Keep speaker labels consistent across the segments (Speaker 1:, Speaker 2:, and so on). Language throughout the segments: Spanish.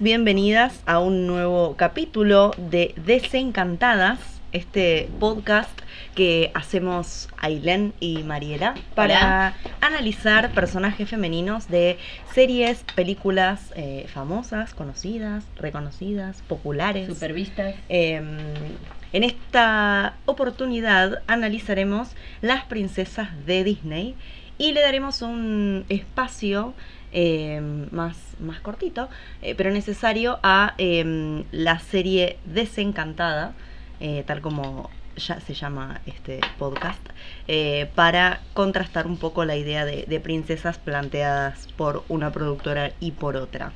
Speaker 1: Bienvenidos, bienvenidas a un nuevo capítulo de Desencantadas, este podcast que hacemos Ailén y Mariela para analizar personajes femeninos de series, películas eh, famosas, conocidas, reconocidas, populares.
Speaker 2: Supervistas.
Speaker 1: Em, en esta oportunidad analizaremos las princesas de Disney y le daremos un espacio eh, más, más cortito, eh, pero necesario a em, la serie Desencantada, eh, tal como ya se llama este podcast, para contrastar un poco la idea de princesas planteadas por una productora y por otra.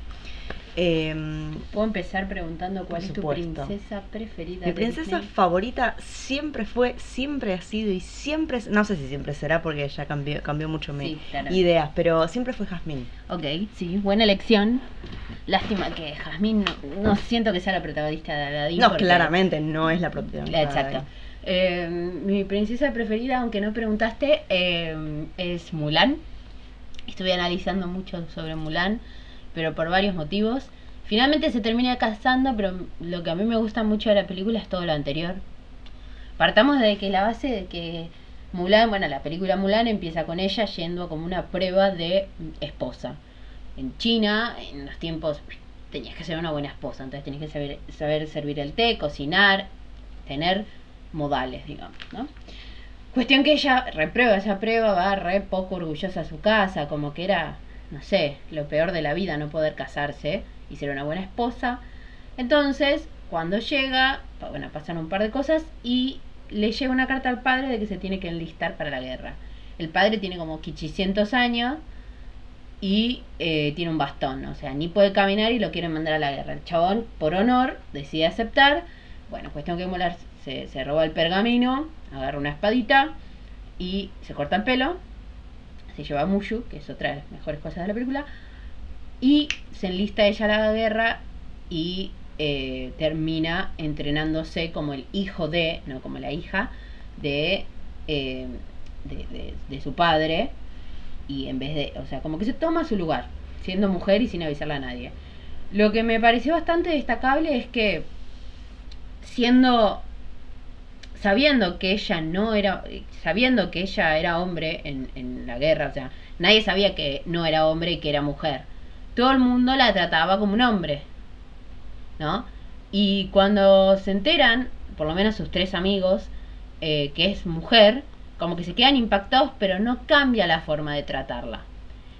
Speaker 2: Em, Puedo empezar preguntando cuál es tu princesa preferida.
Speaker 1: Mi princesa favorita siempre fue, siempre ha sido y siempre, no sé si siempre será porque ya cambió, cambió mucho mi ideas, pero siempre fue Jasmine.
Speaker 2: Ok, sí, buena elección. Lástima que Jasmine no, siento que sea la protagonista de Aladdin.
Speaker 1: No, claramente no es la protagonista.
Speaker 2: Exacto. Em, mi princesa preferida, aunque no preguntaste, em, es Mulan. Estuve analizando mucho sobre Mulan pero por varios motivos. Finalmente se termina casando, pero lo que a mí me gusta mucho de la película es todo lo anterior. Partamos de que la base de que Mulan, bueno, la película Mulan empieza con ella yendo como una prueba de esposa. En China, en los tiempos, tenías que ser una buena esposa, entonces tenías que saber, saber servir el té, cocinar, tener modales, digamos, ¿no? Cuestión que ella reprueba esa prueba, va re poco orgullosa a su casa, como que era no sé, lo peor de la vida, no poder casarse y ser una buena esposa. Entonces, cuando llega, bueno, pasan un par de cosas y le llega una carta al padre de que se tiene que enlistar para la guerra. El padre tiene como 500 años y eh, tiene un bastón, o sea, ni puede caminar y lo quieren mandar a la guerra. El chabón, por honor, decide aceptar. Bueno, cuestión que Molar se, se roba el pergamino, agarra una espadita y se corta el pelo se lleva a Mushu, que es otra de las mejores cosas de la película, y se enlista ella a la guerra y eh, termina entrenándose como el hijo de, no como la hija, de, eh, de, de, su padre, y en vez de, o sea, como que se toma su lugar, siendo mujer y sin avisarle a nadie. Lo que me pareció bastante destacable es que siendo sabiendo que ella no era, sabiendo que ella era hombre en, en la guerra, o sea, nadie sabía que no era hombre y que era mujer. Todo el mundo la trataba como un hombre, ¿no? Y cuando se enteran, por lo menos sus tres amigos, eh, que es mujer, como que se quedan impactados, pero no cambia la forma de tratarla.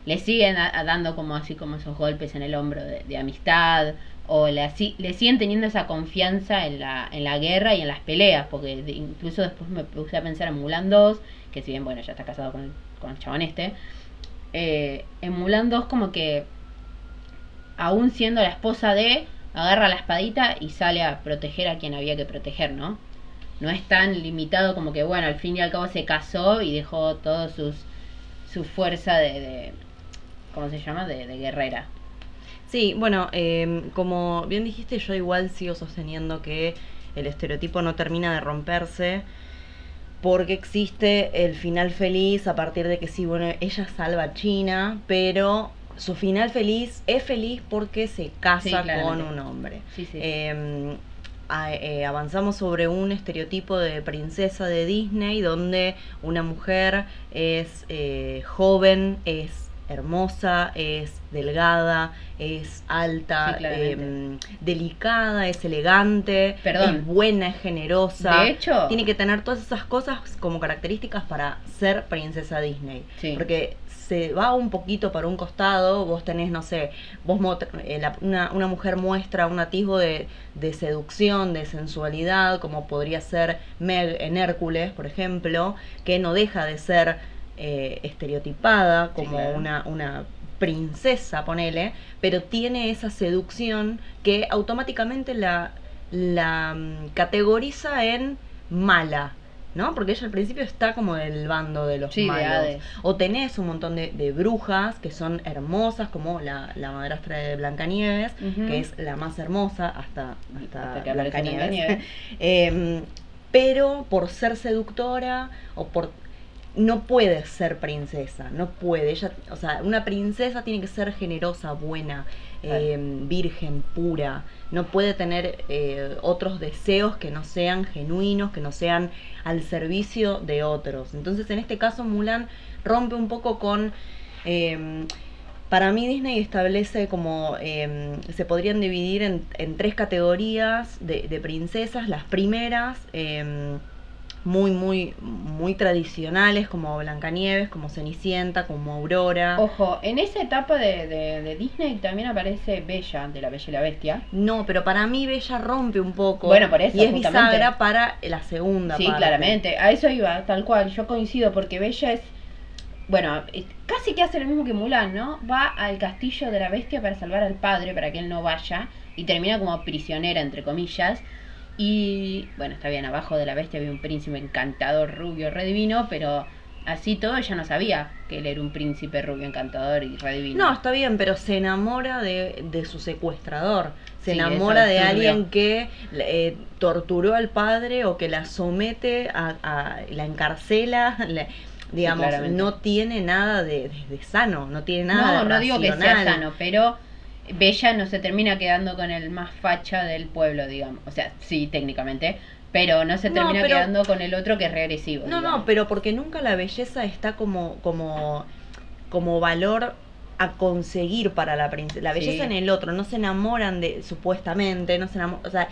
Speaker 2: Le siguen dando como así como esos golpes en el hombro de amistad o le, le siguen teniendo esa confianza en la, en la guerra y en las peleas, porque incluso después me puse a pensar en Mulan 2, que si bien, bueno, ya está casado con el, con el chabón este, eh, en Mulan 2 como que, aún siendo la esposa de, agarra la espadita y sale a proteger a quien había que proteger, ¿no? No es tan limitado como que, bueno, al fin y al cabo se casó y dejó toda su fuerza de, de ¿cómo se llama? De, de guerrera.
Speaker 1: Sí, bueno, em, como bien dijiste, yo igual sigo sosteniendo que el estereotipo no termina de romperse porque existe el final feliz a partir de que sí, bueno, ella salva a China, pero su final feliz es feliz porque se casa con un hombre. Sí, sí. Em, eh, avanzamos sobre un estereotipo de princesa de Disney donde una mujer es eh, joven, es hermosa, es delgada, es alta, em, delicada, es elegante, es buena, es generosa.
Speaker 2: De hecho,
Speaker 1: tiene que tener todas esas cosas como características para ser princesa Disney. Porque se va un poquito para un costado, vos tenés, no sé, vos eh, una, una, mujer muestra un atisbo de, de, seducción, de sensualidad, como podría ser Meg en Hércules, por ejemplo, que no deja de ser eh, estereotipada como una, una princesa, ponele, pero tiene esa seducción que automáticamente la, la mm, categoriza en mala, ¿no? Porque ella al principio está como del bando de los malos. o tenés un montón de, brujas que son hermosas, como la, la madrastra de Blancanieves, que es la más hermosa hasta, hasta, Blancanieves. Em, pero por ser seductora o por no puede ser princesa, no puede. Ella, o sea, una princesa tiene que ser generosa, buena, eh, virgen, pura. No puede tener eh, otros deseos que no sean genuinos, que no sean al servicio de otros. Entonces, en este caso, Mulan rompe un poco con... Eh, para mí Disney establece como se podrían dividir en, tres categorías de, de, princesas. Las primeras muy, muy, muy tradicionales, como Blancanieves, como Cenicienta, como Aurora.
Speaker 2: Ojo, en esa etapa de, de, Disney también aparece Bella, de la Bella y la Bestia.
Speaker 1: No, pero para mí Bella rompe un poco.
Speaker 2: Bueno, por eso.
Speaker 1: Y es bisagra para la segunda
Speaker 2: sí, claramente. A eso iba, tal cual. Yo coincido, porque Bella es. Bueno, casi que hace lo mismo que Mulan, ¿no? Va al castillo de la bestia para salvar al padre, para que él no vaya, y termina como prisionera, entre comillas y bueno, está bien, abajo de la bestia había un príncipe encantador, rubio, redivino, pero así todo ella no sabía que él era un príncipe rubio, encantador y redivino.
Speaker 1: No, está bien, pero se enamora de, de su secuestrador. Se enamora de alguien que eh, torturó al padre o que la somete a, la encarcela. digamos, no tiene nada de, sano, no tiene nada
Speaker 2: No, no digo que sea sano, pero Bella no se termina quedando con el más facha del pueblo, digamos. O sea, sí, técnicamente. Pero no se termina quedando con el otro que es regresivo.
Speaker 1: No, no, pero porque nunca la belleza está como, como, como valor a conseguir para la princesa. La belleza en el otro, no se enamoran de, supuestamente, no se enamoran, o sea,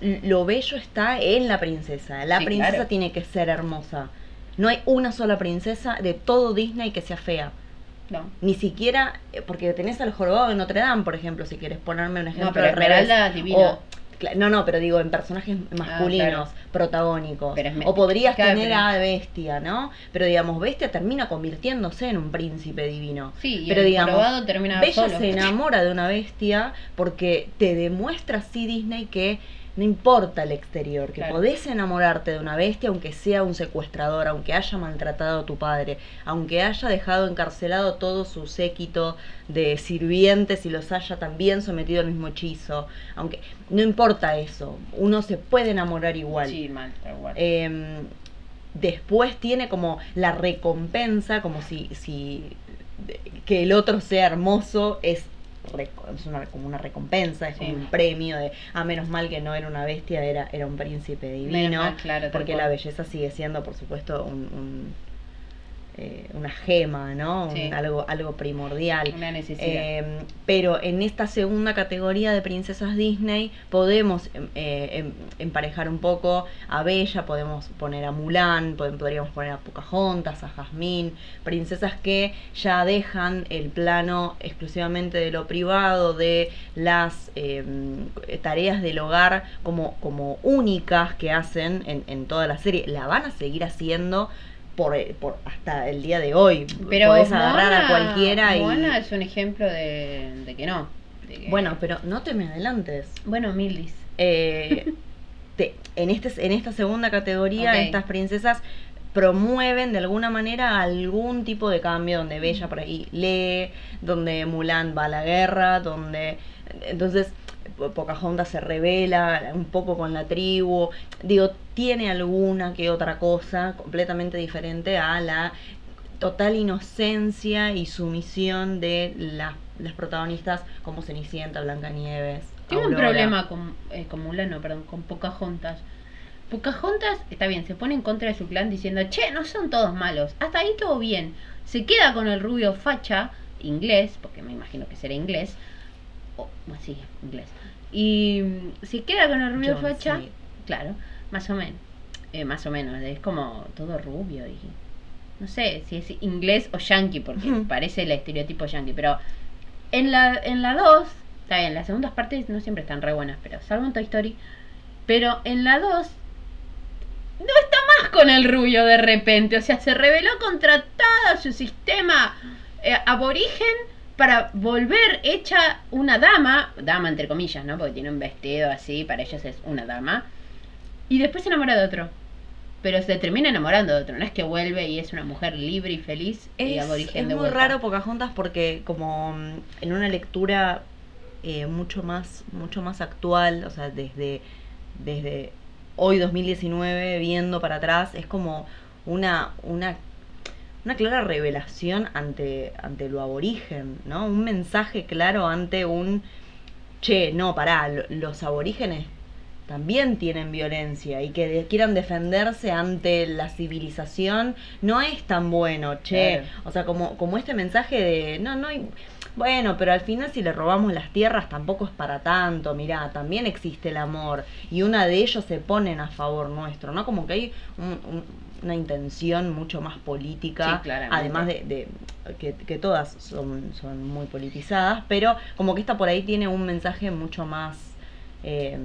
Speaker 1: lo bello está en la princesa. La princesa tiene que ser hermosa. No hay una sola princesa de todo Disney que sea fea. No. Ni siquiera, eh, porque tenés al jorobado de Notre Dame, por ejemplo, si quieres ponerme un ejemplo no,
Speaker 2: pero divina.
Speaker 1: no, no, pero digo, en personajes ah, masculinos, protagónicos. o podrías tener a Bestia, ¿no? Pero digamos, Bestia termina convirtiéndose en un príncipe divino.
Speaker 2: Sí,
Speaker 1: pero
Speaker 2: el digamos, termina
Speaker 1: Bella se enamora de una bestia porque te demuestra así Disney que no importa el exterior, que podés enamorarte de una bestia aunque sea un secuestrador, aunque haya maltratado a tu padre, aunque haya dejado encarcelado todo su séquito de sirvientes y los haya también sometido al mismo hechizo, aunque no importa eso, uno se puede enamorar igual.
Speaker 2: Sí, mal, igual.
Speaker 1: Em, después tiene como la recompensa, como si, si que el otro sea hermoso es es una, como una recompensa, es como un premio de, ah, menos mal que no era una bestia, era, era un príncipe divino, porque la belleza sigue siendo, por supuesto, un eh, una gema, ¿no? algo, algo primordial.
Speaker 2: Una necesidad.
Speaker 1: Eh, pero en esta segunda categoría de princesas Disney podemos em, eh, em, emparejar un poco a Bella, podemos poner a Mulan, podríamos poner a Pocahontas, a Jasmine, princesas que ya dejan el plano exclusivamente de lo privado, de las em, tareas del hogar como, como únicas que hacen en, en toda la serie. La van a seguir haciendo por, eh, por hasta el día de hoy.
Speaker 2: Pero Podés agarrar a cualquiera y. Moana es un ejemplo de, que no.
Speaker 1: Bueno, pero no te me adelantes.
Speaker 2: Bueno, Milis.
Speaker 1: Eh, en, este, en esta segunda categoría, estas princesas promueven de alguna manera algún tipo de cambio donde Bella por ahí lee, donde Mulan va a la guerra, donde entonces Pocahontas se revela un poco con la tribu, digo, tiene alguna que otra cosa completamente diferente a la total inocencia y sumisión de las protagonistas como Cenicienta, Blancanieves.
Speaker 2: Tengo un problema con, eh, con Mulan, no, perdón, con Pocahontas. Pocahontas, está bien, se pone en contra de su clan diciendo, che, no son todos malos, hasta ahí todo bien. Se queda con el rubio facha, inglés, porque me imagino que será inglés, o, bueno, sí, inglés. Y si queda con el rubio facha, claro, más o menos. Eh, más o menos, es como todo rubio y no sé si es inglés o yankee, porque parece el estereotipo yankee, pero en la en la 2, está bien, las segundas partes no siempre están re buenas, pero salvo en Toy Story, pero en la 2 no está más con el rubio de repente, o sea, se rebeló contra todo su sistema eh, aborigen para volver hecha una dama, dama entre comillas, ¿no? Porque tiene un vestido así, para ellos es una dama. Y después se enamora de otro. Pero se termina enamorando de otro, no es que vuelve y es una mujer libre y feliz
Speaker 1: es, y aborigen es muy raro Pocahontas porque como mm, en una lectura eh, mucho más mucho más actual, o sea, desde desde hoy 2019 viendo para atrás es como una una una clara revelación ante, ante lo aborigen, ¿no? Un mensaje claro ante un, che, no, pará, los aborígenes también tienen violencia y que quieran defenderse ante la civilización no es tan bueno, che. O sea, como, como este mensaje de, no, no hay... Bueno, pero al final si le robamos las tierras tampoco es para tanto, mirá, también existe el amor y una de ellos se ponen a favor nuestro, ¿no? Como que hay una intención mucho más política, además de, que, que, todas son, son muy politizadas, pero como que esta por ahí tiene un mensaje mucho más eh,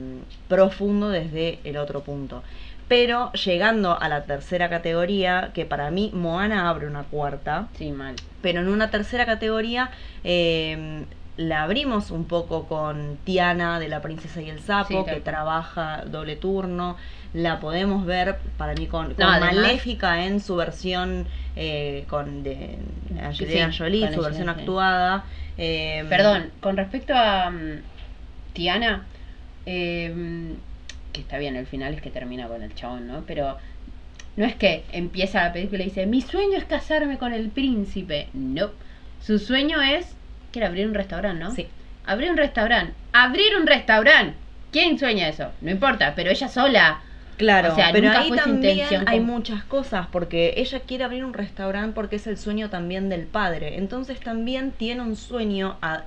Speaker 1: profundo desde el otro punto. Pero llegando a la tercera categoría, que para mí Moana abre una cuarta.
Speaker 2: Sí, mal.
Speaker 1: Pero en una tercera categoría eh, la abrimos un poco con Tiana de La Princesa y el Sapo, que trabaja doble turno. La podemos ver para mí con, Maléfica en su versión eh, con de Angelina Jolie, su versión actuada.
Speaker 2: Perdón, con respecto a mm, Tiana, Em, que está bien, el final es que termina con el chabón, ¿no? Pero no es que empieza la película y dice, mi sueño es casarme con el príncipe. No. Su sueño es, quiere abrir un restaurante, ¿no?
Speaker 1: Sí.
Speaker 2: Abrir un restaurante. Abrir un restaurante. ¿Quién sueña eso? No importa, pero ella sola.
Speaker 1: Claro, o sea, pero ahí también hay muchas cosas, porque ella quiere abrir un restaurante porque es el sueño también del padre. Entonces también tiene un sueño a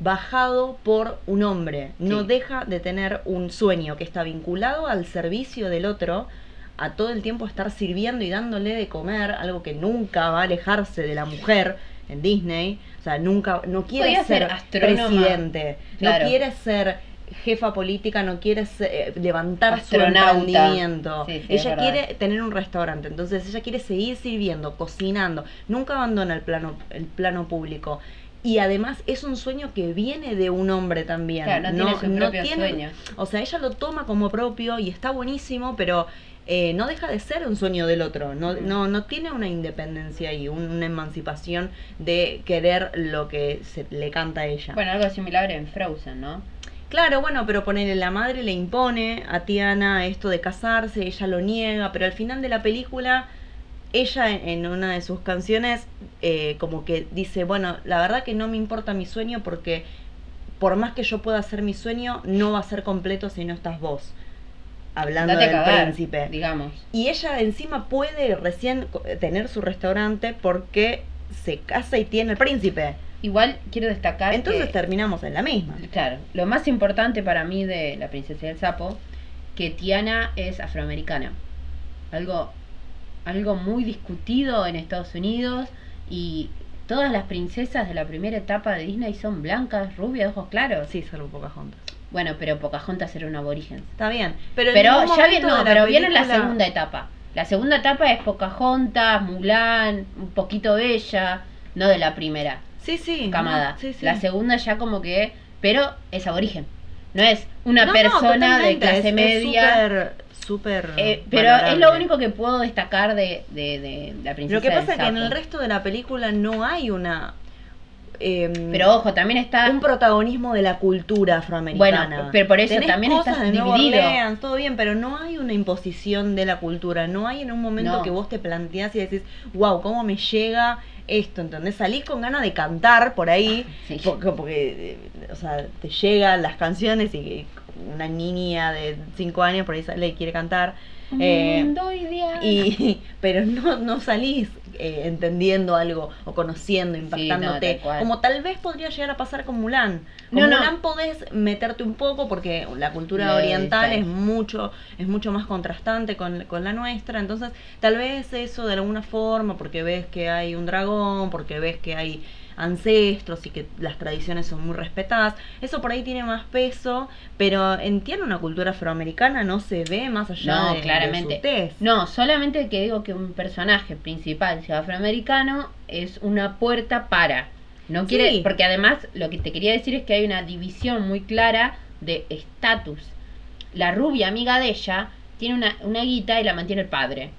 Speaker 1: bajado por un hombre. No deja de tener un sueño que está vinculado al servicio del otro, a todo el tiempo estar sirviendo y dándole de comer, algo que nunca va a alejarse de la mujer en Disney. O sea, nunca, no quiere ser, presidente, no quiere ser jefa política, no quiere eh, levantar su emprendimiento. ella quiere tener un restaurante, entonces ella quiere seguir sirviendo, cocinando, nunca abandona el plano, el plano público y además es un sueño que viene de un hombre también.
Speaker 2: no, tiene sueño.
Speaker 1: O sea, ella lo toma como propio y está buenísimo, pero eh, no deja de ser un sueño del otro. No, mm. no, no tiene una independencia y una emancipación de querer lo que se le canta a ella.
Speaker 2: Bueno, algo similar en Frozen, ¿no?
Speaker 1: Claro, bueno, pero ponerle la madre le impone a Tiana esto de casarse, ella lo niega, pero al final de la película ella en, una de sus canciones eh, como que dice, bueno, la verdad que no me importa mi sueño porque por más que yo pueda hacer mi sueño, no va a ser completo si no estás vos. Hablando del príncipe.
Speaker 2: Digamos.
Speaker 1: Y ella encima puede recién tener su restaurante porque se casa y tiene el príncipe.
Speaker 2: Igual quiero destacar.
Speaker 1: Entonces terminamos en la misma.
Speaker 2: Claro. Lo más importante para mí de La Princesa del Sapo, que Tiana es afroamericana. Algo algo muy discutido en Estados Unidos y todas las princesas de la primera etapa de Disney son blancas, rubias, ojos claros.
Speaker 1: Sí, salvo Pocahontas.
Speaker 2: Bueno, pero Pocahontas era un aborigen.
Speaker 1: Está bien, pero,
Speaker 2: ya viene, pero viene la segunda etapa. La segunda etapa es Pocahontas, Mulan, un poquito Bella, no de la primera.
Speaker 1: Sí, sí.
Speaker 2: Camada. La segunda ya como que, pero es aborigen. No es una persona de clase media
Speaker 1: súper.
Speaker 2: Eh, pero es lo único que puedo destacar de, de, la princesa.
Speaker 1: Lo que pasa es que en el resto de la película no hay una.
Speaker 2: Em, pero ojo, también está.
Speaker 1: Un protagonismo de la cultura afroamericana.
Speaker 2: Bueno, pero por eso también está dividido.
Speaker 1: todo bien, pero no hay una imposición de la cultura. No hay en un momento que vos te planteás y decís, wow, ¿cómo me llega esto? ¿Entendés? Salís con ganas de cantar por ahí, porque, porque, eh, o sea, te llegan las canciones y una niña de 5 años por ahí sale y quiere cantar.
Speaker 2: Eh,
Speaker 1: y, pero no, no salís eh, entendiendo algo o conociendo, impactándote. como tal vez podría llegar a pasar con Mulan. Con no, Mulan podés meterte un poco porque la cultura oriental es mucho, es mucho más contrastante con, con la nuestra. Entonces, tal vez eso de alguna forma, porque ves que hay un dragón, porque ves que hay ancestros y que las tradiciones son muy respetadas. Eso por ahí tiene más peso, pero en Tiene una cultura afroamericana no se ve más allá no, de, claramente.
Speaker 2: No, solamente que digo que un personaje principal sea afroamericano es una puerta para. No quiere, porque además lo que te quería decir es que hay una división muy clara de estatus. La rubia amiga de ella tiene una, una guita y la mantiene el padre.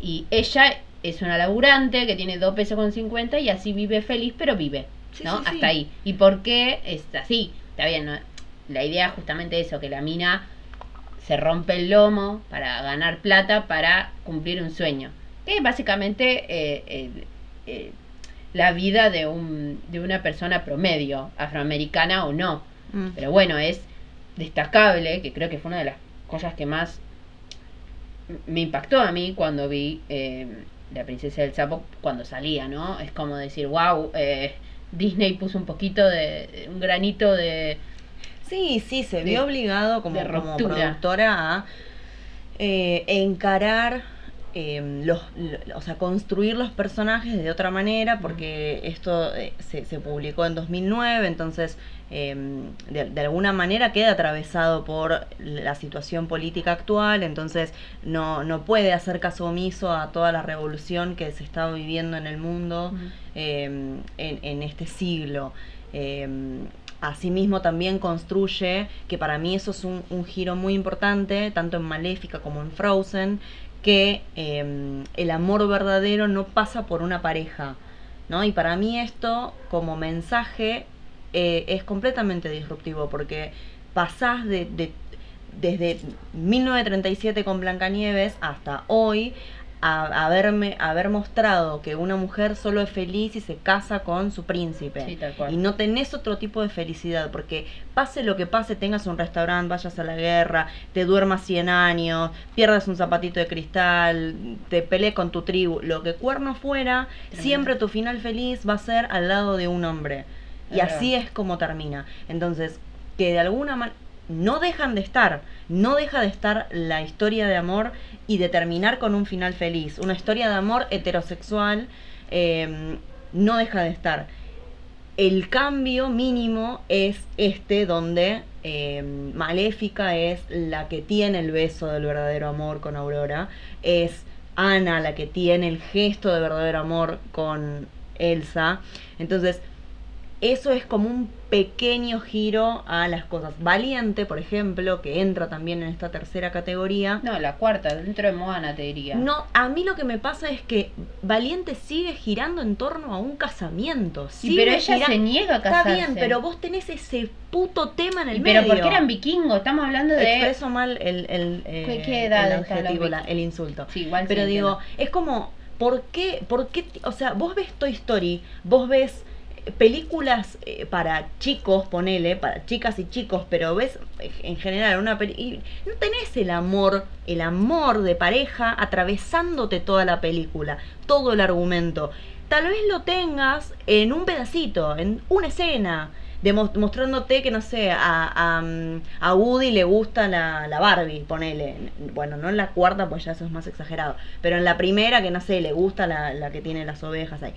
Speaker 2: Y ella es una laburante que tiene 2 pesos con 50 y así vive feliz, pero vive, ¿no? Hasta ahí. ¿Y por qué es así? Está bien, ¿no? la idea es justamente eso, que la mina se rompe el lomo para ganar plata, para cumplir un sueño. Que básicamente eh, eh, la vida de, un, de una persona promedio, afroamericana o no. Mm. Pero bueno, es destacable, que creo que fue una de las cosas que más me impactó a mí cuando vi eh, La Princesa del Sapo cuando salía, ¿no? Es como decir, wow, eh, Disney puso un poquito de, un granito de...
Speaker 1: Sí, sí, se vio obligado como, como productora a eh, encarar Em, los, o sea, construir los personajes de otra manera, porque esto eh, se, se, publicó en 2009, entonces em, de, alguna manera queda atravesado por la situación política actual, entonces no, no puede hacer caso omiso a toda la revolución que se está viviendo en el mundo em, en, en, este siglo. Asimismo también construye, que para mí eso es un, un, giro muy importante, tanto en Maléfica como en Frozen, que em, el amor verdadero no pasa por una pareja, ¿no? Y para mí esto, como mensaje, eh, es completamente disruptivo, porque pasás de, de, desde 1937 con Blancanieves hasta hoy a, haberme, haber mostrado que una mujer solo es feliz y se casa con su príncipe. Y no tenés otro tipo de felicidad, porque pase lo que pase, tengas un restaurante, vayas a la guerra, te duermas 100 años, pierdas un zapatito de cristal, te pelees con tu tribu, lo que cuerno fuera, siempre tu final feliz va a ser al lado de un hombre. Y así es como termina. Entonces, que de alguna manera no dejan de estar, no deja de estar la historia de amor y de terminar con un final feliz. Una historia de amor heterosexual em, no deja de estar. El cambio mínimo es este donde em, Maléfica es la que tiene el beso del verdadero amor con Aurora, es Ana la que tiene el gesto de verdadero amor con Elsa. Entonces, eso es como un pequeño giro a las cosas. Valiente, por ejemplo, que entra también en esta tercera categoría.
Speaker 2: No, la cuarta, dentro de Moana te diría.
Speaker 1: No, a mí lo que me pasa es que Valiente sigue girando en torno a un casamiento.
Speaker 2: Sí, pero ella se niega a casarse.
Speaker 1: Está bien, pero vos tenés ese puto tema en el
Speaker 2: medio. Pero porque eran vikingos, estamos hablando de...
Speaker 1: Expreso mal el, el,
Speaker 2: eh, ¿Qué, edad
Speaker 1: el adjetivo, el insulto.
Speaker 2: Sí, igual
Speaker 1: Pero digo, es como, ¿por qué, ¿por qué? O sea, vos ves Toy Story, vos ves películas eh, para chicos, ponele, para chicas y chicos, pero ves en general una película, no tenés el amor, el amor de pareja atravesándote toda la película, todo el argumento. Tal vez lo tengas en un pedacito, en una escena, demostrándote que, no sé, a, a, Woody le gusta la, la, Barbie, ponele. Bueno, no en la cuarta, pues ya eso es más exagerado, pero en la primera, que no sé, le gusta la, la que tiene las ovejas ahí.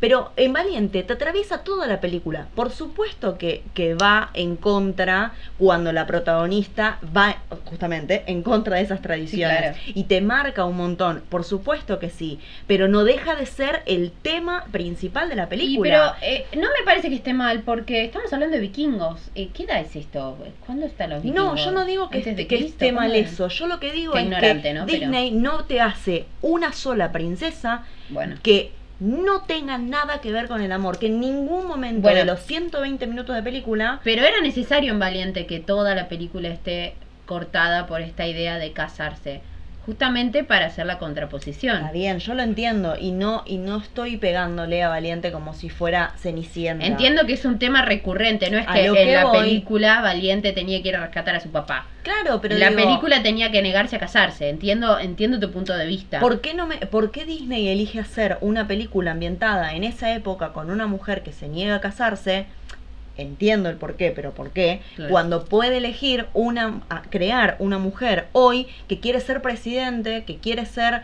Speaker 1: Pero en Valiente te atraviesa toda la película. Por supuesto que, que, va en contra cuando la protagonista va justamente en contra de esas tradiciones. Y te marca un montón. Por supuesto que sí. Pero no deja de ser el tema principal de la película.
Speaker 2: pero eh, no me parece que esté mal porque estamos hablando de vikingos. Eh, ¿Qué edad es esto? ¿Cuándo están los vikingos?
Speaker 1: No, yo no digo que, esté, que esté mal eso. Yo lo que digo es que Disney no te hace una sola princesa bueno. que no tengan nada que ver con el amor, que en ningún momento de los 120 minutos de película...
Speaker 2: Pero era necesario en Valiente que toda la película esté cortada por esta idea de casarse justamente para hacer la contraposición.
Speaker 1: Está bien, yo lo entiendo y no y no estoy pegándole a Valiente como si fuera Cenicienta.
Speaker 2: Entiendo que es un tema recurrente, no es que, en la película Valiente tenía que ir a rescatar a su papá.
Speaker 1: Claro, pero
Speaker 2: la película tenía que negarse a casarse. Entiendo entiendo tu punto de vista.
Speaker 1: ¿Por qué no me por qué Disney elige hacer una película ambientada en esa época con una mujer que se niega a casarse? Entiendo el por qué, pero por qué, cuando puede elegir una, crear una mujer hoy que quiere ser presidente, que quiere ser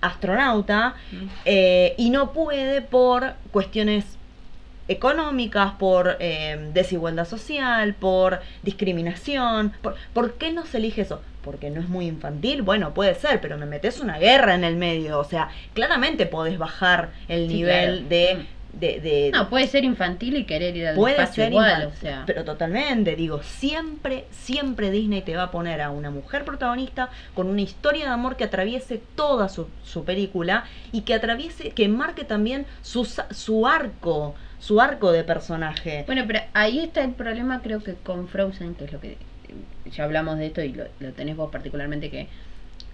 Speaker 1: astronauta, eh, y no puede por cuestiones económicas, por eh, desigualdad social, por discriminación. Por, por, qué no se elige eso? Porque no es muy infantil. Bueno, puede ser, pero me metes una guerra en el medio. O sea, claramente podés bajar el nivel de de,
Speaker 2: No, puede ser infantil y querer ir al
Speaker 1: puede ser igual, o sea. Pero totalmente, digo, siempre, siempre Disney te va a poner a una mujer protagonista con una historia de amor que atraviese toda su, su película y que atraviese, que marque también su, su arco, su arco de personaje.
Speaker 2: Bueno, pero ahí está el problema creo que con Frozen, que es lo que ya hablamos de esto y lo, lo tenés vos particularmente que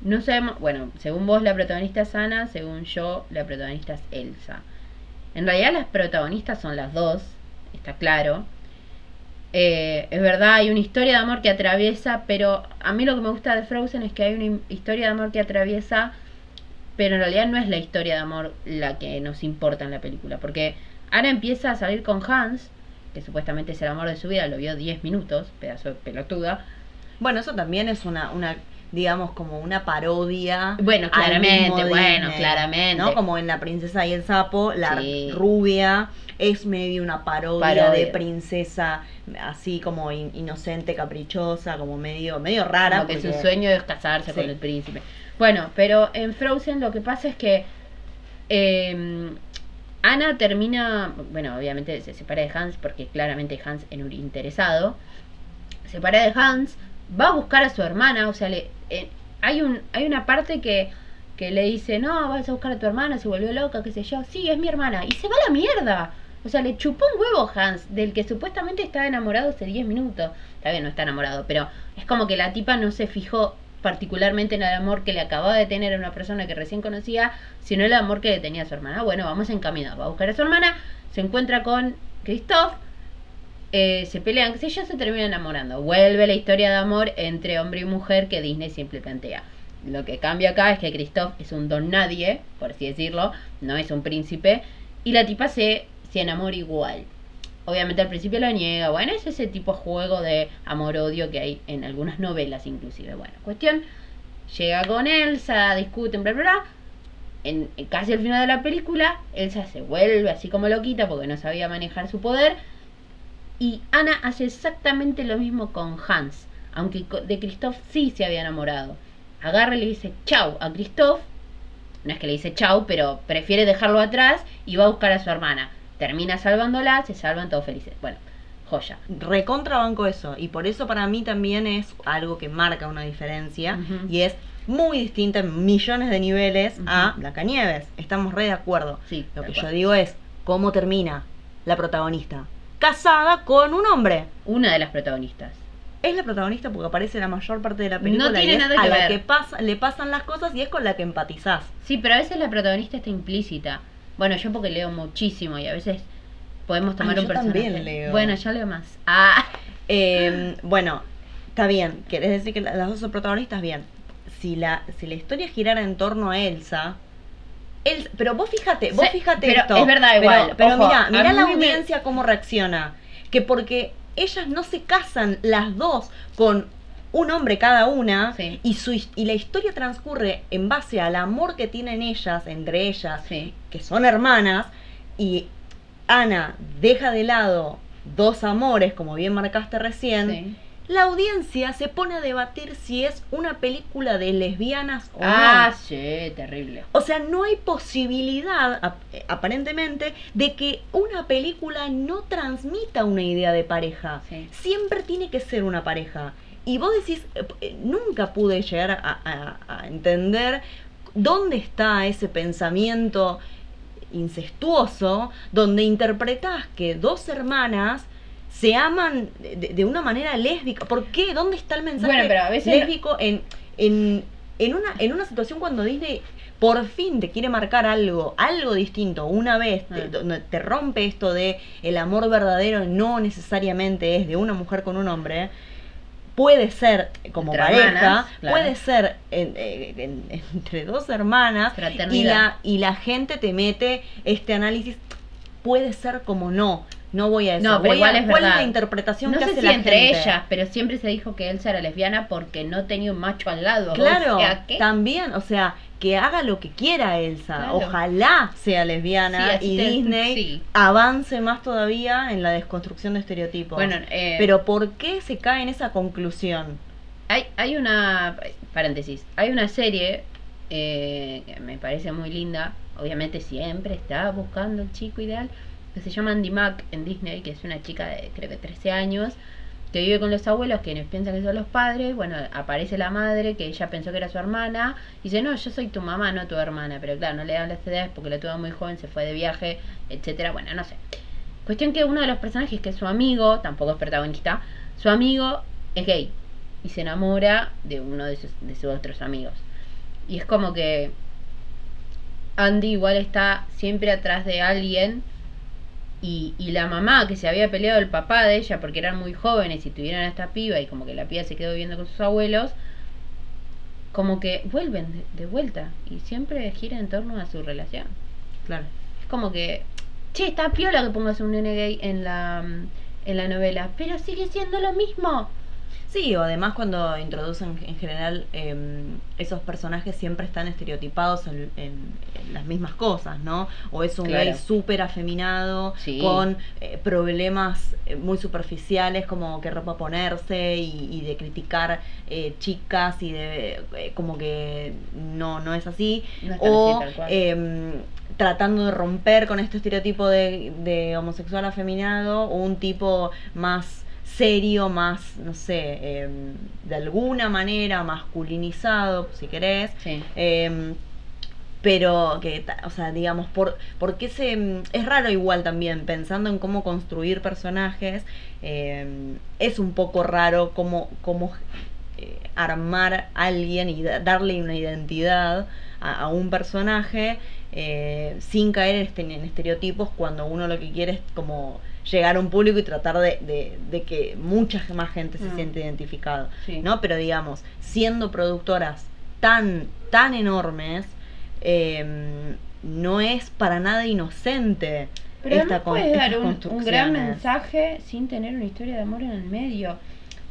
Speaker 2: no sabemos, bueno, según vos la protagonista es Ana, según yo la protagonista es Elsa En realidad las protagonistas son las dos, está claro. Eh, es verdad, hay una historia de amor que atraviesa, pero a mí lo que me gusta de Frozen es que hay una historia de amor que atraviesa, pero en realidad no es la historia de amor la que nos importa en la película, porque Ana empieza a salir con Hans, que supuestamente es el amor de su vida, lo vio 10 minutos, pedazo de pelotuda.
Speaker 1: Bueno, eso también es una, una digamos, como una parodia.
Speaker 2: Bueno, claramente, bueno, claramente.
Speaker 1: ¿no? Como en La princesa y el sapo, la rubia es medio una parodia, de princesa así como inocente, caprichosa, como medio medio rara.
Speaker 2: Porque, su sueño es casarse con el príncipe. Bueno, pero en Frozen lo que pasa es que eh, Ana termina, bueno, obviamente se separa de Hans porque claramente Hans es un interesado. Se separa de Hans, va a buscar a su hermana, o sea, le, eh, hay, un, hay una parte que, que le dice, no, vas a buscar a tu hermana, se volvió loca, qué sé yo. Sí, es mi hermana. Y se va a la mierda. O sea, le chupó un huevo Hans, del que supuestamente estaba enamorado hace 10 minutos. Está bien, no está enamorado, pero es como que la tipa no se fijó particularmente en el amor que le acababa de tener a una persona que recién conocía, sino el amor que le tenía a su hermana. Bueno, vamos encaminados, va a buscar a su hermana, se encuentra con Christoph, eh, se pelean, sé yo, se termina enamorando. Vuelve la historia de amor entre hombre y mujer que Disney siempre plantea. Lo que cambia acá es que Christoph es un don nadie, por así decirlo, no es un príncipe, y la tipa se se enamora igual. Obviamente al principio lo niega, bueno, es ese tipo de juego de amor-odio que hay en algunas novelas inclusive. Bueno, cuestión, llega con Elsa, discuten, bla, bla, bla. En, casi al final de la película, Elsa se vuelve así como loquita porque no sabía manejar su poder. Y Ana hace exactamente lo mismo con Hans, aunque de Christoph sí se había enamorado. Agarra y le dice chau a Christoph. No es que le dice chau, pero prefiere dejarlo atrás y va a buscar a su hermana termina salvándola, se salvan todos felices. Bueno, joya.
Speaker 1: Recontrabanco eso, y por eso para mí también es algo que marca una diferencia, y es muy distinta en millones de niveles a Blancanieves. Estamos re de acuerdo.
Speaker 2: Sí,
Speaker 1: Lo que yo digo es, ¿cómo termina la protagonista? Casada con un hombre.
Speaker 2: Una de las protagonistas.
Speaker 1: Es la protagonista porque aparece la mayor parte de la película. No tiene nada que a la que pasa, le pasan las cosas y es con la que empatizás.
Speaker 2: Sí, pero a veces la protagonista está implícita. Bueno, yo porque leo muchísimo y a veces podemos tomar un personaje.
Speaker 1: También leo.
Speaker 2: Bueno, yo leo más. Ah.
Speaker 1: Em, bueno, está bien. ¿Querés decir que las dos son protagonistas? Bien. Si la, si la historia girara en torno a Elsa, pero vos fíjate, vos fíjate
Speaker 2: pero Es verdad, igual.
Speaker 1: Pero, mira, mira la audiencia cómo reacciona. Que porque ellas no se casan las dos con un hombre cada una y, su, y la historia transcurre en base al amor que tienen ellas, entre ellas, que son hermanas, y Ana deja de lado dos amores, como bien marcaste recién, la audiencia se pone a debatir si es una película de lesbianas o
Speaker 2: no. Ah, sí, terrible.
Speaker 1: O sea, no hay posibilidad, aparentemente, de que una película no transmita una idea de pareja. Siempre tiene que ser una pareja. Y vos decís, eh, eh, nunca pude llegar a, entender dónde está ese pensamiento incestuoso donde interpretás que dos hermanas se aman de, una manera lésbica. ¿Por qué? ¿Dónde está el mensaje lésbico en, en, en, una, en una situación cuando Disney por fin te quiere marcar algo, algo distinto, una vez, donde te, te, rompe esto de el amor verdadero no necesariamente es de una mujer con un hombre, puede ser como pareja, puede ser entre dos hermanas y la, y la gente te mete este análisis, puede ser como no. No voy a decir.
Speaker 2: No, pero igual es
Speaker 1: ¿Cuál es la interpretación
Speaker 2: no
Speaker 1: que
Speaker 2: sé
Speaker 1: hace
Speaker 2: si
Speaker 1: la
Speaker 2: entre ellas, pero siempre se dijo que Elsa era lesbiana porque no tenía un macho al lado.
Speaker 1: Claro, también, o sea, que haga lo que quiera Elsa. Ojalá sea lesbiana y Disney avance más todavía en la desconstrucción de estereotipos.
Speaker 2: Bueno, eh,
Speaker 1: pero ¿por qué se cae en esa conclusión?
Speaker 2: Hay, hay una paréntesis, hay una serie eh, me parece muy linda. Obviamente siempre está buscando el chico ideal que se llama Andy Mack en Disney, que es una chica de creo que 13 años que vive con los abuelos que piensan que son los padres, bueno, aparece la madre que ella pensó que era su hermana, y dice, no, yo soy tu mamá, no tu hermana, pero claro, no le dan las edades porque la tuvo muy joven, se fue de viaje, etcétera, bueno, no sé. Cuestión que uno de los personajes, que es su amigo, tampoco es protagonista, su amigo es gay, y se enamora de uno de sus, de sus otros amigos. Y es como que Andy igual está siempre atrás de alguien y, y la mamá que se había peleado el papá de ella porque eran muy jóvenes y tuvieron a esta piba y como que la piba se quedó viviendo con sus abuelos, como que vuelven de, vuelta y siempre gira en torno a su relación.
Speaker 1: Claro.
Speaker 2: Es como que, che, está piola que pongas un nene gay en la, en la novela, pero sigue siendo lo mismo.
Speaker 1: Sí, o además cuando introducen en general em, esos personajes siempre están estereotipados en, las mismas cosas, ¿no? O es un gay súper afeminado, con eh, problemas eh, muy superficiales como qué ropa ponerse y, de criticar eh, chicas y de como que no, no es así. o em, tratando de romper con este estereotipo de, de homosexual afeminado, o un tipo más serio, más, no sé, em, de alguna manera masculinizado, si querés. Em, pero que, o sea, digamos, por, porque se, em, es raro igual también, pensando en cómo construir personajes, es un poco raro cómo, cómo eh, armar a alguien y darle una identidad a, un personaje eh, sin caer este, en estereotipos cuando uno lo que quiere es como llegar a un público y tratar de, de, que mucha más gente se mm. siente identificado, ¿no? Pero digamos, siendo productoras tan, tan enormes, em, no es para nada inocente.
Speaker 2: Pero esta puede dar un, un, gran mensaje sin tener una historia de amor en el medio.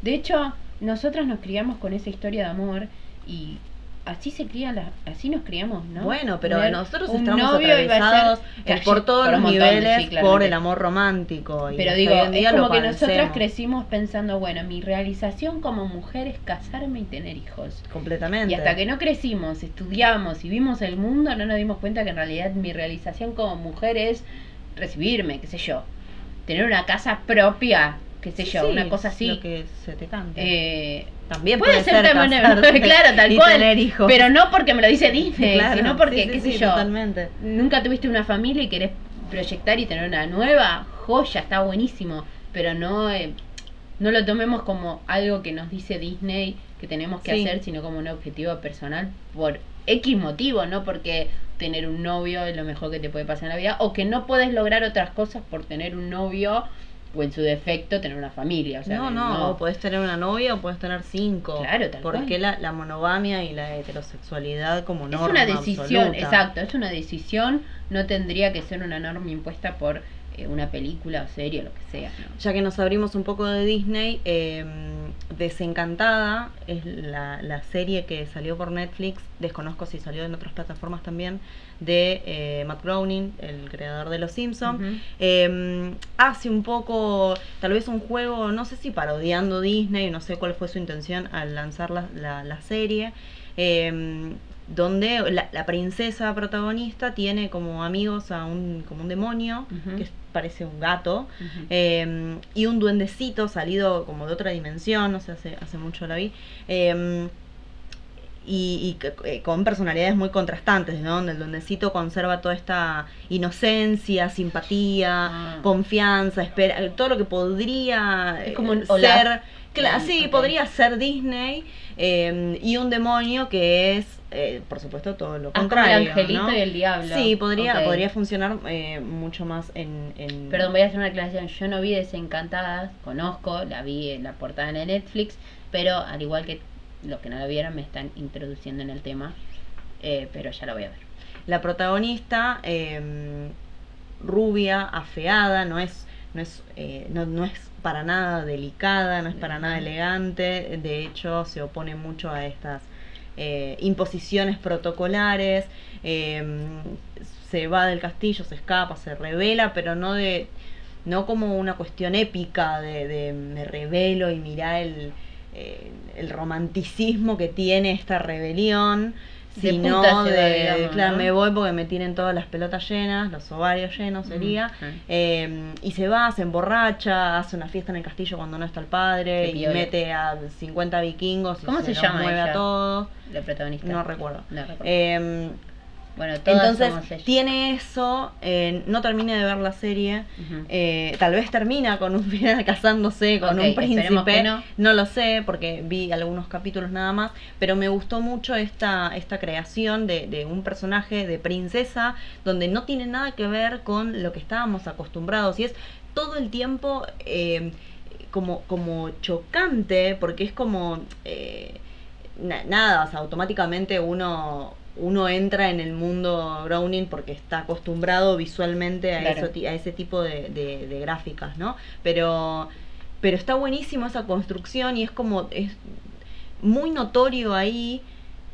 Speaker 2: De hecho, nosotros nos criamos con esa historia de amor y así se cría la, así nos criamos, ¿no?
Speaker 1: Bueno, pero nosotros estamos atravesados por todos los niveles por el amor romántico.
Speaker 2: pero digo, es como que nosotras crecimos pensando, bueno, mi realización como mujer es casarme y tener hijos.
Speaker 1: Completamente.
Speaker 2: Y hasta que no crecimos, estudiamos y vimos el mundo, no nos dimos cuenta que en realidad mi realización como mujer es recibirme, qué sé yo, tener una casa propia, qué sé yo, una cosa así.
Speaker 1: Lo que se te cante.
Speaker 2: Eh, también puede, ser, también, claro, tal cual. Tener hijos. Pero no porque me lo dice Disney, sino porque, qué sé yo, totalmente. nunca tuviste una familia y querés proyectar y tener una nueva, joya, está buenísimo. Pero no, eh, no lo tomemos como algo que nos dice Disney que tenemos que hacer, sino como un objetivo personal por X motivo, no porque tener un novio es lo mejor que te puede pasar en la vida, o que no puedes lograr otras cosas por tener un novio o en su defecto tener una familia. O sea,
Speaker 1: no, no, puedes tener una novia o puedes tener cinco.
Speaker 2: Claro, tal
Speaker 1: Porque la, la, monogamia y la heterosexualidad como norma
Speaker 2: Es una decisión, exacto, es una decisión, no tendría que ser una norma impuesta por eh, una película o serie o lo que sea.
Speaker 1: Ya que nos abrimos un poco de Disney, em, Desencantada es la, la, serie que salió por Netflix, desconozco si salió en otras plataformas también, de eh, Matt Groening, el creador de Los Simpsons. Em, hace un poco, tal vez un juego, no sé si parodiando Disney, no sé cuál fue su intención al lanzar la, la, la serie. Em, donde la, princesa protagonista tiene como amigos a un, como un demonio, que parece un gato, em, y un duendecito salido como de otra dimensión, no sé, hace, hace mucho la vi. Y, eh, con personalidades muy contrastantes, ¿no? Donde el duendecito conserva toda esta inocencia, simpatía, ah. confianza, espera, todo lo que podría
Speaker 2: como
Speaker 1: eh, ser, sí, podría ser Disney, em, y un demonio que es eh, por supuesto todo lo contrario.
Speaker 2: el angelito y el diablo.
Speaker 1: Sí, podría, podría funcionar eh, mucho más en,
Speaker 2: Perdón, voy a hacer una aclaración. Yo no vi Desencantadas, conozco, la vi en la portada de Netflix, pero al igual que los que no la vieron me están introduciendo en el tema, eh, pero ya la voy a ver.
Speaker 1: La protagonista, em, rubia, afeada, no es, no es, no, no es para nada delicada, no es para nada elegante, de hecho se opone mucho a estas eh, imposiciones protocolares, em, se va del castillo, se escapa, se revela, pero no de no como una cuestión épica de, me revelo y mira el, eh, el romanticismo que tiene esta rebelión, sino de, claro, me voy porque me tienen todas las pelotas llenas, los ovarios llenos sería, em, y se va, se emborracha, hace una fiesta en el castillo cuando no está el padre, y mete a 50 vikingos y
Speaker 2: ¿Cómo se, llama
Speaker 1: mueve a todos.
Speaker 2: La protagonista.
Speaker 1: No recuerdo. Em,
Speaker 2: Bueno, todas
Speaker 1: Entonces, tiene eso, eh, no termine de ver la serie, eh, tal vez termina con un final casándose con un príncipe, no. lo sé, porque vi algunos capítulos nada más, pero me gustó mucho esta, esta creación de, de un personaje de princesa, donde no tiene nada que ver con lo que estábamos acostumbrados, y es todo el tiempo... Eh, como, como chocante, porque es como eh, nada, o sea, automáticamente uno, uno entra en el mundo Browning porque está acostumbrado visualmente a, eso, a ese tipo de, de, gráficas, ¿no? Pero, pero está buenísimo esa construcción y es como, es muy notorio ahí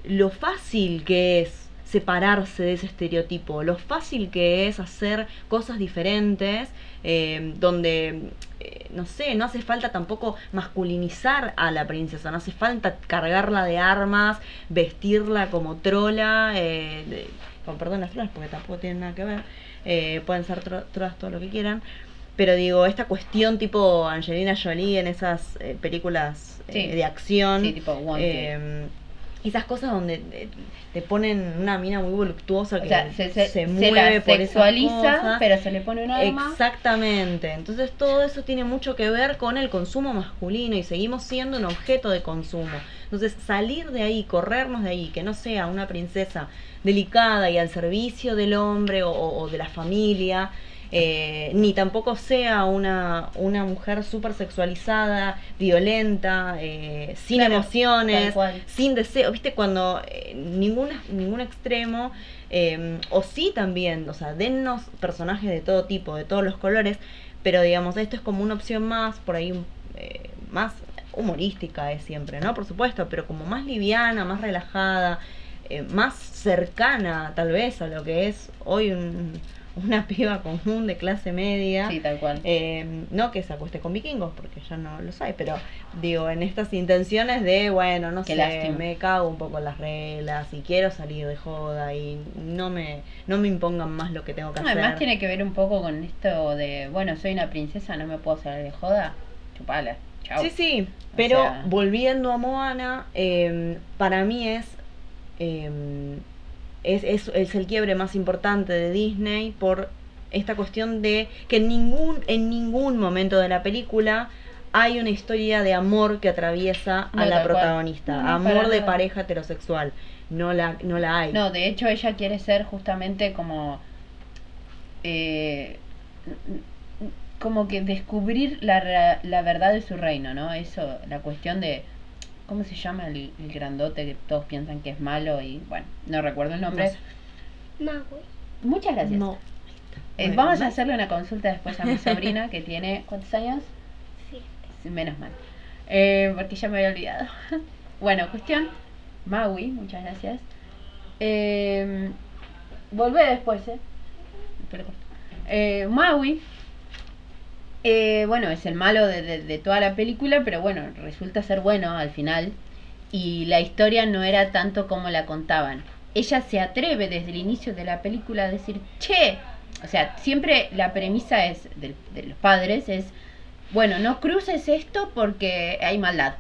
Speaker 1: lo fácil que es separarse de ese estereotipo, lo fácil que es hacer cosas diferentes, eh, donde, eh, no sé, no hace falta tampoco masculinizar a la princesa, no hace falta cargarla de armas, vestirla como trola, eh, con perdón las flores, porque tampoco tienen nada que ver, pueden ser trolas todo lo que quieran. Pero digo, esta cuestión tipo Angelina Jolie en esas películas de acción.
Speaker 2: Sí, tipo
Speaker 1: esas cosas donde eh, te ponen una mina muy voluptuosa que se, mueve
Speaker 2: por sexualiza, pero se le pone una
Speaker 1: arma. Exactamente. Entonces todo eso tiene mucho que ver con el consumo masculino y seguimos siendo un objeto de consumo. Entonces salir de ahí, corrernos de ahí, que no sea una princesa delicada y al servicio del hombre o de la familia, eh, ni tampoco sea una, una mujer súper sexualizada, violenta, eh, sin emociones, sin deseo, viste, cuando eh, ningún extremo, o sí también, o sea, dennos personajes de todo tipo, de todos los colores, pero digamos, esto es como una opción más, por ahí más humorística es siempre, ¿no? Por supuesto, pero como más liviana, más relajada, más cercana tal vez a lo que es hoy un, una piba común de clase media.
Speaker 2: Sí, tal cual.
Speaker 1: Eh, no que se acueste con vikingos, porque ya no lo hay, pero digo, en estas intenciones de, bueno, no sé, me cago un poco en las reglas y quiero salir de joda y no me, no me impongan más lo que tengo que hacer.
Speaker 2: Además tiene que ver un poco con esto de, bueno, soy una princesa, no me puedo salir de joda, chupala. Chau.
Speaker 1: Sí, sí, pero volviendo a Moana, eh, para mí es eh, es, es, es, el quiebre más importante de Disney por esta cuestión de que en ningún, en ningún momento de la película hay una historia de amor que atraviesa a la protagonista, amor de pareja heterosexual. No la, no la hay.
Speaker 2: No, de hecho ella quiere ser justamente como... Eh, como que descubrir la, la verdad de su reino, ¿no? Eso, la cuestión de ¿Cómo se llama el, grandote que todos piensan que es malo? Y bueno, no recuerdo el nombre. Muchas gracias. No. Eh, vamos a hacerle una consulta después a mi sobrina que tiene. ¿Cuántos años? Sí. Menos mal. Eh, porque ya me había olvidado. bueno, cuestión. Maui, muchas gracias. Eh, volvé después, ¿eh? eh Maui eh, bueno, es el malo de, toda la película, pero bueno, resulta ser bueno al final. Y la historia no era tanto como la contaban. Ella se atreve desde el inicio de la película a decir, che, o sea, siempre la premisa es de, los padres es, bueno, no cruces esto porque hay maldad.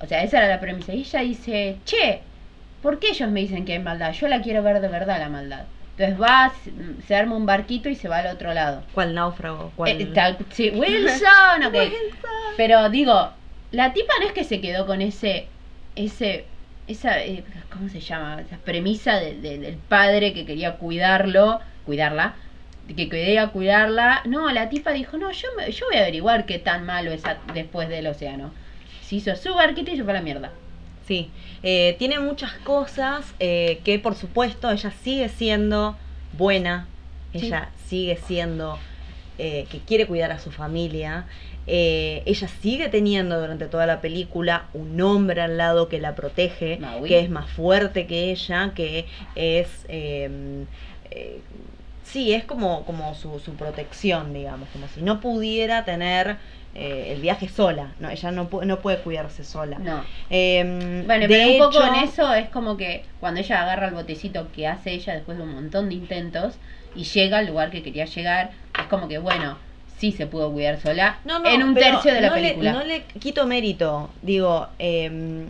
Speaker 2: O sea, esa era la premisa. Y ella dice, che, ¿por qué ellos me dicen que hay maldad? Yo la quiero ver de verdad la maldad. Entonces va, se arma un barquito y se va al otro lado.
Speaker 1: ¿Cuál náufrago?
Speaker 2: Eh, sí, Wilson, ok. Pero digo, la tipa no es que se quedó con ese, ese, esa, eh, ¿cómo se llama? Esa premisa del padre que quería cuidarlo, cuidarla, que quería cuidarla. No, la tipa dijo, no, yo, yo voy a averiguar qué tan malo es después del océano. Se hizo su barquito y se fue a la mierda.
Speaker 1: Sí, eh, tiene muchas cosas eh, que por supuesto ella sigue siendo buena, ella sigue siendo eh, que quiere cuidar a su familia, ella sigue teniendo durante toda la película un hombre al lado que la protege, que es más fuerte que ella, que es... Em, sí, es como, como su, su protección, digamos, como si no pudiera tener eh, el viaje sola, no, ella no, no puede cuidarse sola.
Speaker 2: No. Em, bueno, pero un poco en eso es como que cuando ella agarra el botecito que hace ella después de un montón de intentos y llega al lugar que quería llegar, es como que bueno, sí se pudo cuidar sola en un tercio de la película.
Speaker 1: no le quito mérito, digo, eh,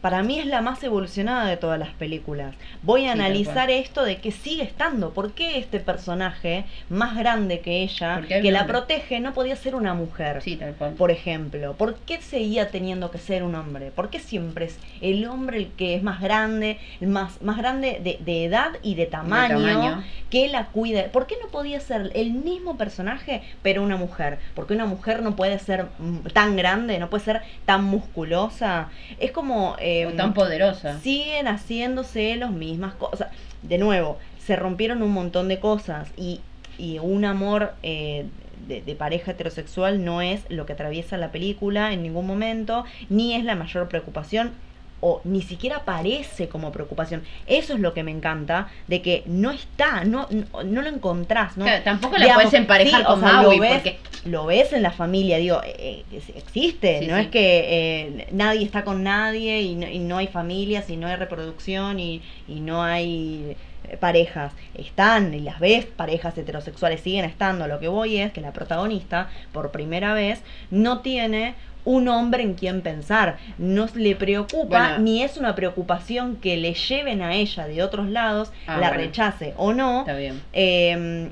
Speaker 1: para mí es la más evolucionada de todas las películas. Voy a analizar esto de que sigue estando. ¿Por qué este personaje más grande que ella, que la protege, no podía ser una mujer?
Speaker 2: Sí, tal cual.
Speaker 1: Por ejemplo, ¿por qué seguía teniendo que ser un hombre? ¿Por qué siempre es el hombre el que es más grande, el más, más grande de, edad y de tamaño, que la cuida? ¿Por qué no podía ser el mismo personaje, pero una mujer? Porque una mujer no puede ser mm, tan grande, no puede ser tan musculosa. Es como
Speaker 2: Em, tan poderosa.
Speaker 1: Siguen haciéndose las mismas cosas. De nuevo, se rompieron un montón de cosas y, y un amor eh, de, de, pareja heterosexual no es lo que atraviesa la película en ningún momento, ni es la mayor preocupación o ni siquiera aparece como preocupación. Eso es lo que me encanta, de que no está, no, no, lo encontrás. ¿no?
Speaker 2: tampoco la puedes emparejar con
Speaker 1: lo ves, lo ves en la familia, digo, eh, eh, existe, no es que eh, nadie está con nadie y no, y no, hay familias y no hay reproducción y, y no hay parejas están y las ves, parejas heterosexuales siguen estando, lo que voy es que la protagonista por primera vez no tiene un hombre en quien pensar. No le preocupa, ni es una preocupación que le lleven a ella de otros lados, ah, la rechace o no. Em,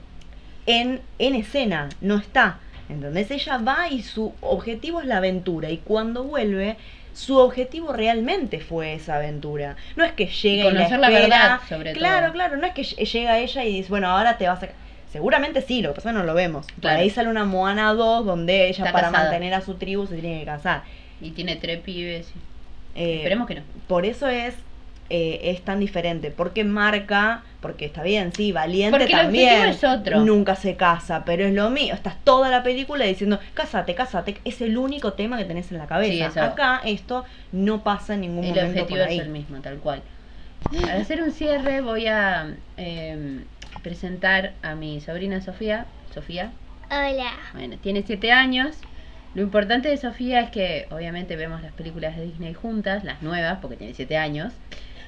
Speaker 1: en, en escena, no está. Entonces ella va y su objetivo es la aventura. Y cuando vuelve, su objetivo realmente fue esa aventura. No es que llegue y,
Speaker 2: la, verdad, sobre
Speaker 1: claro, Claro, no es que llega ella y dice, bueno, ahora te vas a Seguramente sí, lo que pasa es que no lo vemos. Por ahí sale una Moana 2 donde ella para mantener a su tribu se tiene que casar.
Speaker 2: Y tiene tres pibes. Eh, Esperemos que no.
Speaker 1: Por eso es eh, es tan diferente. Porque marca, porque está bien, sí, valiente también.
Speaker 2: Es otro.
Speaker 1: Nunca se casa, pero es lo mío. Estás toda la película diciendo, cásate, cásate. Es el único tema que tenés en la cabeza. Acá esto no pasa en ningún momento.
Speaker 2: El objetivo es el mismo, tal cual. Al hacer un cierre voy a eh, presentar a mi sobrina Sofía. Sofía.
Speaker 3: Hola.
Speaker 2: Bueno, tiene siete años. Lo importante de Sofía es que obviamente vemos las películas de Disney juntas, las nuevas, porque tiene siete años.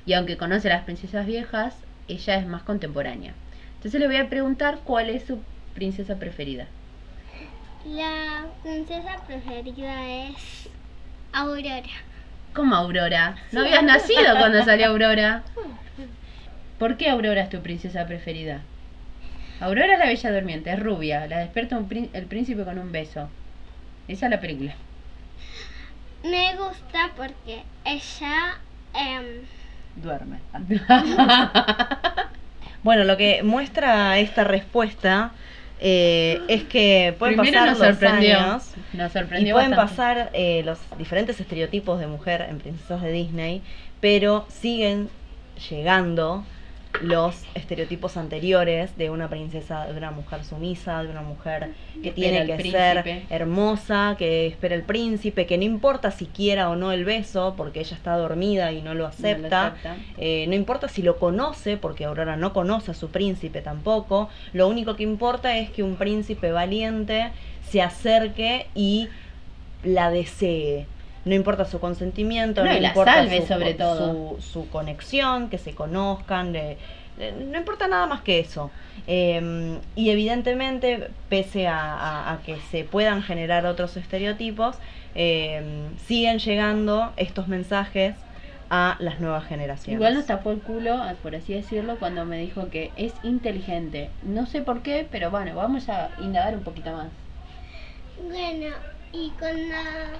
Speaker 2: Y aunque conoce las princesas viejas, ella es más contemporánea. Entonces le voy a preguntar cuál es su princesa preferida.
Speaker 3: La princesa preferida es Aurora.
Speaker 2: ¿Cómo Aurora? ¿No habías nacido cuando salió Aurora? ¿Por qué Aurora es tu princesa preferida? Aurora es la bella durmiente, es rubia, la despierta el príncipe con un beso. Esa es la película.
Speaker 3: Me gusta porque ella em,
Speaker 2: duerme.
Speaker 1: bueno, lo que muestra esta respuesta eh, es que pueden pasar los años y pueden pasar eh, los diferentes estereotipos de mujer en princesas de Disney, pero siguen llegando los estereotipos anteriores de una princesa, de una mujer sumisa, de una mujer que tiene que ser hermosa, que espera el príncipe, que no importa si quiera o no el beso, porque ella está dormida y no lo acepta, eh, no, importa si lo conoce, porque Aurora no conoce a su príncipe tampoco, lo único que importa es que un príncipe valiente se acerque y la desee no importa su consentimiento, no, importa
Speaker 2: su, sobre todo.
Speaker 1: Su, conexión, que se conozcan, no importa nada más que eso. Em, y evidentemente, pese a, que se puedan generar otros estereotipos, em, siguen llegando estos mensajes a las nuevas generaciones.
Speaker 2: Igual nos tapó el culo, por así decirlo, cuando me dijo que es inteligente. No sé por qué, pero bueno, vamos a indagar un poquito más.
Speaker 3: Bueno, y con la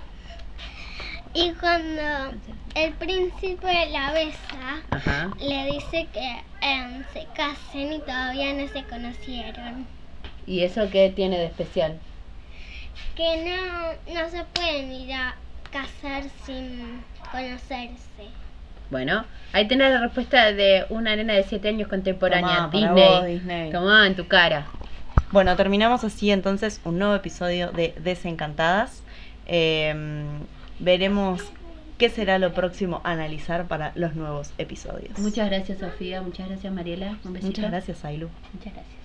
Speaker 3: y cuando el príncipe la besa, le dice que em, se casen y todavía no se conocieron.
Speaker 2: ¿Y eso qué tiene de especial?
Speaker 3: Que no, no se pueden ir a casar sin conocerse.
Speaker 2: Bueno, ahí tenés la respuesta de una nena de 7 años contemporánea, Disney. Disney. Tomá en tu cara.
Speaker 1: Bueno, terminamos así entonces un nuevo episodio de Desencantadas. Eh, veremos qué será lo próximo a analizar para los nuevos episodios.
Speaker 2: Muchas gracias Sofía, muchas gracias Mariela,
Speaker 1: Muchas gracias Ailu.
Speaker 2: Muchas gracias.